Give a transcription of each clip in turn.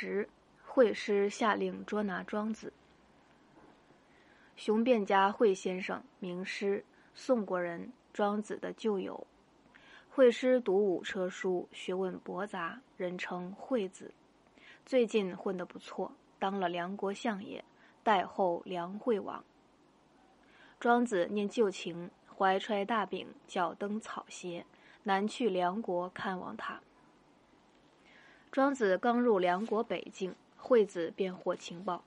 时，惠师下令捉拿庄子。雄辩家惠先生，名师，宋国人，庄子的旧友。惠师读五车书，学问博杂，人称惠子。最近混得不错，当了梁国相爷，代后梁惠王。庄子念旧情，怀揣大饼，脚蹬草鞋，南去梁国看望他。庄子刚入梁国北境，惠子便获情报，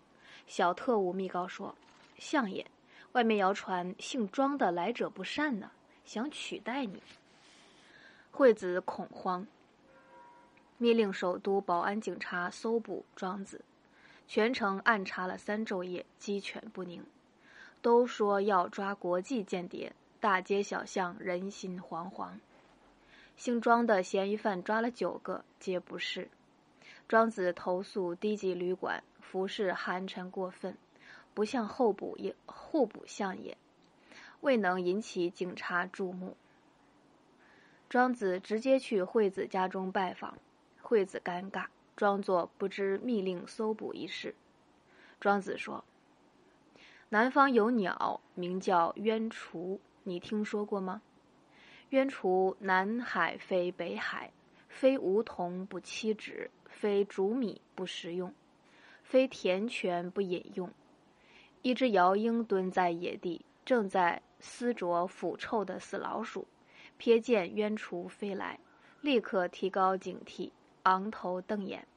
小特务密告说。相爷，外面谣传姓庄的来者不善呢，想取代你。惠子恐慌，密令首都保安警察搜捕庄子，全城暗查了三昼夜，鸡犬不宁。都说要抓国际间谍，大街小巷人心惶惶。姓庄的嫌疑犯抓了九个，皆不是。庄子投诉低级旅馆服饰寒碜过分。不像候补也候补相也，未能引起警察注目。庄子直接去惠子家中拜访，惠子尴尬，装作不知密令搜捕一事。庄子说：“南方有鸟，名叫鸢雏，你听说过吗？鸢雏南海飞北海，非梧桐不栖止，非煮米不食用，非田泉不饮用。”一只鹞鹰蹲在野地，正在撕啄腐臭的死老鼠，瞥见鸢雏飞来，立刻提高警惕，昂头瞪眼，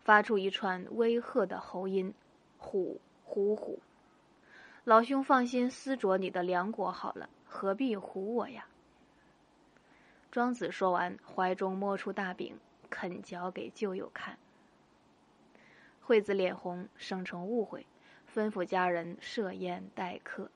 发出一串威吓的喉音：“虎虎虎！老兄放心撕啄你的粮果好了，何必唬我呀？”庄子说完，怀中摸出大饼，啃嚼给旧友看。惠子脸红，生成误会。吩咐家人设宴待客。